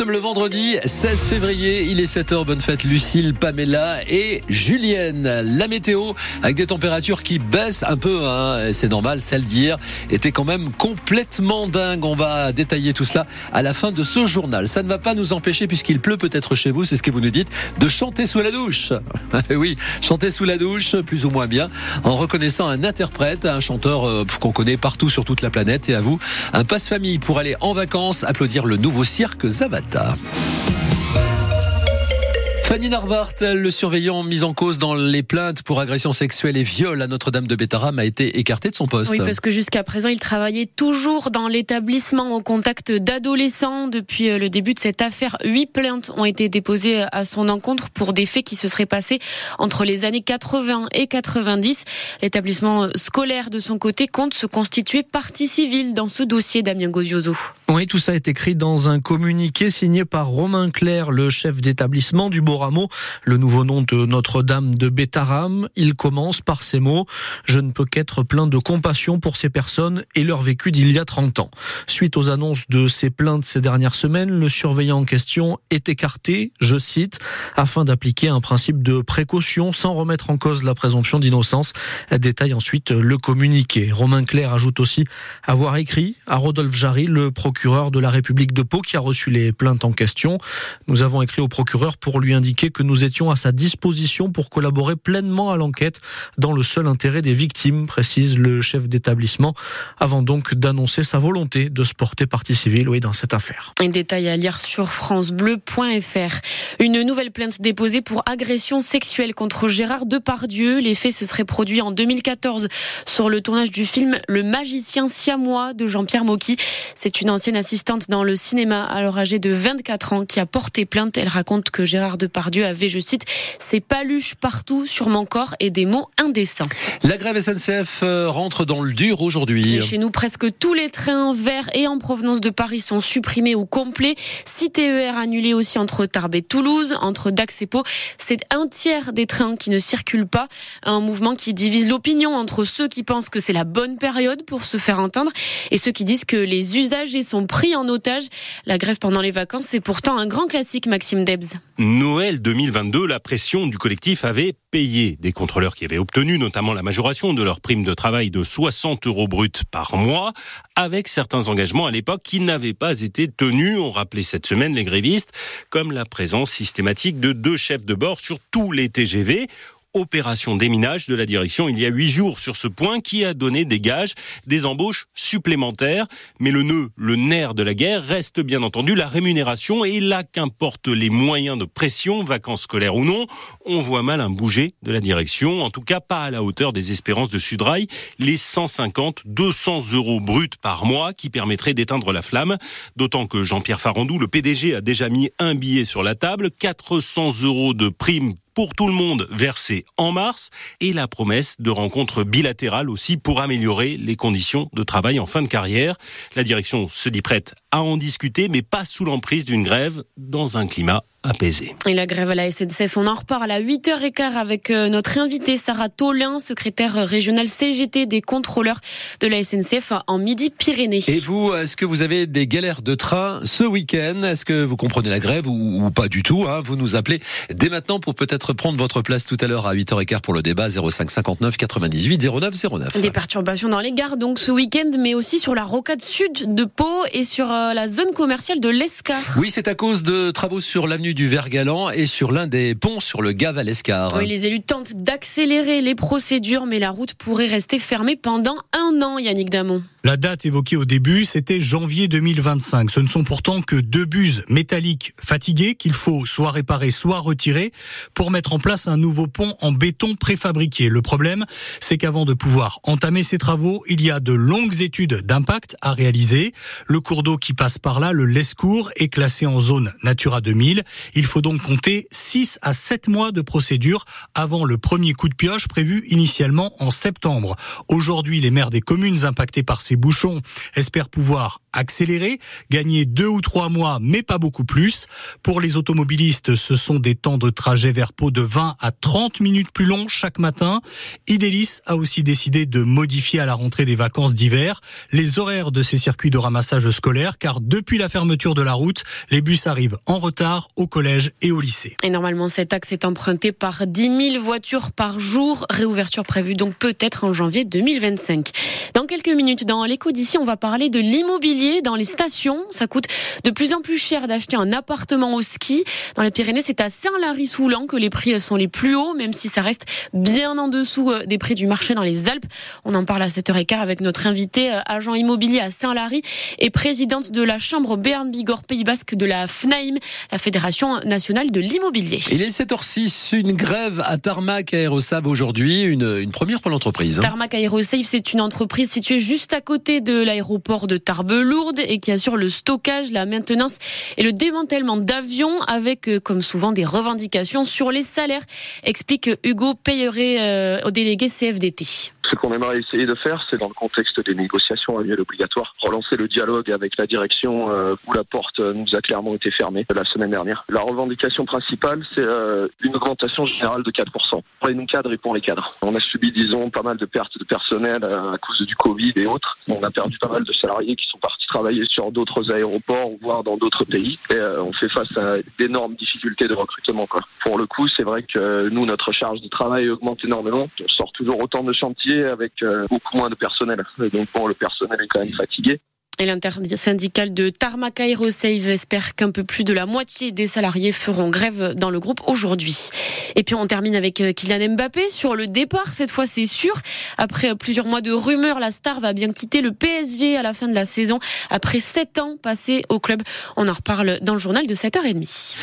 sommes le vendredi 16 février, il est 7h, bonne fête Lucille, Pamela et Julienne. La météo avec des températures qui baissent un peu, hein, c'est normal, c'est le dire, était quand même complètement dingue. On va détailler tout cela à la fin de ce journal. Ça ne va pas nous empêcher, puisqu'il pleut peut-être chez vous, c'est ce que vous nous dites, de chanter sous la douche. oui, chanter sous la douche, plus ou moins bien, en reconnaissant un interprète, un chanteur euh, qu'on connaît partout sur toute la planète. Et à vous, un passe-famille pour aller en vacances, applaudir le nouveau cirque The. Fanny Narvart, le surveillant mis en cause dans les plaintes pour agression sexuelle et viol à Notre-Dame de Bétarame, a été écarté de son poste. Oui, parce que jusqu'à présent, il travaillait toujours dans l'établissement au contact d'adolescents. Depuis euh, le début de cette affaire, huit plaintes ont été déposées à son encontre pour des faits qui se seraient passés entre les années 80 et 90. L'établissement scolaire, de son côté, compte se constituer partie civile dans ce dossier, Damien Gozioso. Oui, tout ça est écrit dans un communiqué signé par Romain Claire, le chef d'établissement du Bourg le nouveau nom de Notre-Dame de Bétaram. Il commence par ces mots Je ne peux qu'être plein de compassion pour ces personnes et leur vécu d'il y a 30 ans. Suite aux annonces de ces plaintes ces dernières semaines, le surveillant en question est écarté, je cite, afin d'appliquer un principe de précaution sans remettre en cause la présomption d'innocence. Détaille ensuite le communiqué. Romain Clair ajoute aussi avoir écrit à Rodolphe Jarry, le procureur de la République de Pau, qui a reçu les plaintes en question. Nous avons écrit au procureur pour lui indiquer que nous étions à sa disposition pour collaborer pleinement à l'enquête dans le seul intérêt des victimes, précise le chef d'établissement, avant donc d'annoncer sa volonté de se porter partie civile oui, dans cette affaire. Un détail à lire sur francebleu.fr. Une nouvelle plainte déposée pour agression sexuelle contre Gérard Depardieu. Les faits se seraient produits en 2014 sur le tournage du film Le magicien siamois de Jean-Pierre Mocky. C'est une ancienne assistante dans le cinéma, alors âgée de 24 ans, qui a porté plainte. Elle raconte que Gérard Depardieu Dieu avait, je cite, ces paluches partout sur mon corps et des mots indécents. La grève SNCF euh, rentre dans le dur aujourd'hui. Chez nous, presque tous les trains verts et en provenance de Paris sont supprimés ou complets. 6 TER annulés aussi entre Tarbes et Toulouse, entre Dax et Pau. C'est un tiers des trains qui ne circulent pas. Un mouvement qui divise l'opinion entre ceux qui pensent que c'est la bonne période pour se faire entendre et ceux qui disent que les usagers sont pris en otage. La grève pendant les vacances, c'est pourtant un grand classique, Maxime Debs. Noël 2022, la pression du collectif avait payé. Des contrôleurs qui avaient obtenu notamment la majoration de leur prime de travail de 60 euros bruts par mois, avec certains engagements à l'époque qui n'avaient pas été tenus. On rappelait cette semaine les grévistes, comme la présence systématique de deux chefs de bord sur tous les TGV opération déminage de la direction il y a huit jours sur ce point qui a donné des gages, des embauches supplémentaires. Mais le nœud, le nerf de la guerre reste bien entendu la rémunération et là qu'importe les moyens de pression, vacances scolaires ou non, on voit mal un bouger de la direction, en tout cas pas à la hauteur des espérances de Sudrail, les 150, 200 euros bruts par mois qui permettraient d'éteindre la flamme, d'autant que Jean-Pierre Farandou, le PDG, a déjà mis un billet sur la table, 400 euros de prime pour tout le monde versé en mars et la promesse de rencontres bilatérales aussi pour améliorer les conditions de travail en fin de carrière. La direction se dit prête à en discuter, mais pas sous l'emprise d'une grève dans un climat apaisé. Et la grève à la SNCF, on en reparle à 8h15 avec euh, notre invitée Sarah Tolin, secrétaire régionale CGT des contrôleurs de la SNCF en Midi-Pyrénées. Et vous, est-ce que vous avez des galères de train ce week-end? Est-ce que vous comprenez la grève ou, pas du tout hein? Vous nous appelez dès maintenant pour peut-être prendre votre place tout à l'heure à 8h15 pour le débat 05 59 98 09 09. Des perturbations dans les gares donc ce week-end, mais aussi sur la rocade sud de Pau et sur euh, la zone commerciale de l'Escar. Oui, c'est à cause de travaux sur l'avenue du Vergalan et sur l'un des ponts sur le Gave à l'Escar. Oui, les élus tentent d'accélérer les procédures, mais la route pourrait rester fermée pendant un an, Yannick Damon. La date évoquée au début, c'était janvier 2025. Ce ne sont pourtant que deux buses métalliques fatiguées qu'il faut soit réparer, soit retirer pour mettre en place un nouveau pont en béton préfabriqué. Le problème, c'est qu'avant de pouvoir entamer ces travaux, il y a de longues études d'impact à réaliser. Le cours d'eau qui passe par là, le Lescourt, est classé en zone Natura 2000. Il faut donc compter 6 à 7 mois de procédure avant le premier coup de pioche prévu initialement en septembre. Aujourd'hui, les maires des communes impactées par ces bouchons, espère pouvoir accélérer, gagner deux ou trois mois, mais pas beaucoup plus. Pour les automobilistes, ce sont des temps de trajet vers Pau de 20 à 30 minutes plus longs chaque matin. Idélis a aussi décidé de modifier à la rentrée des vacances d'hiver les horaires de ces circuits de ramassage scolaire, car depuis la fermeture de la route, les bus arrivent en retard au collège et au lycée. Et normalement, cet axe est emprunté par 10 000 voitures par jour. Réouverture prévue donc peut-être en janvier 2025. Dans quelques minutes, dans l'écho d'ici, on va parler de l'immobilier dans les stations. Ça coûte de plus en plus cher d'acheter un appartement au ski. Dans les Pyrénées, c'est à Saint-Lary-Soulan que les prix sont les plus hauts, même si ça reste bien en dessous euh, des prix du marché dans les Alpes. On en parle à 7h15 avec notre invité, euh, agent immobilier à Saint-Lary et présidente de la Chambre Berne-Bigorre Pays Basque de la FNAIM, la Fédération nationale de l'immobilier. Il est 7h06, une grève à Tarmac Aérosave aujourd'hui, une, une première pour l'entreprise. Hein. Tarmac Aérosave, c'est une entreprise située juste à côté de l'aéroport de Tarbes-Lourdes et qui assure le stockage, la maintenance et le démantèlement d'avions avec, euh, comme souvent, des revendications sur les salaires, explique Hugo Payeret euh, au délégué CFDT. Ce qu'on aimerait essayer de faire, c'est dans le contexte des négociations annuelles obligatoires, relancer le dialogue avec la direction euh, où la porte nous a clairement été fermée la semaine dernière. La revendication principale, c'est euh, une augmentation générale de 4% pour les non-cadres et pour les cadres. On a subi, disons, pas mal de pertes de personnel euh, à cause du Covid et autres. On a perdu pas mal de salariés qui sont partis travailler sur d'autres aéroports, voire dans d'autres pays. Et on fait face à d'énormes difficultés de recrutement. Pour le coup, c'est vrai que nous, notre charge de travail augmente énormément. On sort toujours autant de chantiers avec euh, beaucoup moins de personnel. Donc bon, le personnel est quand même fatigué. Et l'intersyndicale de Tarmac Aerosave espère qu'un peu plus de la moitié des salariés feront grève dans le groupe aujourd'hui. Et puis on termine avec euh, Kylian Mbappé sur le départ. Cette fois, c'est sûr. Après plusieurs mois de rumeurs, la star va bien quitter le PSG à la fin de la saison après sept ans passés au club. On en reparle dans le journal de 7h30.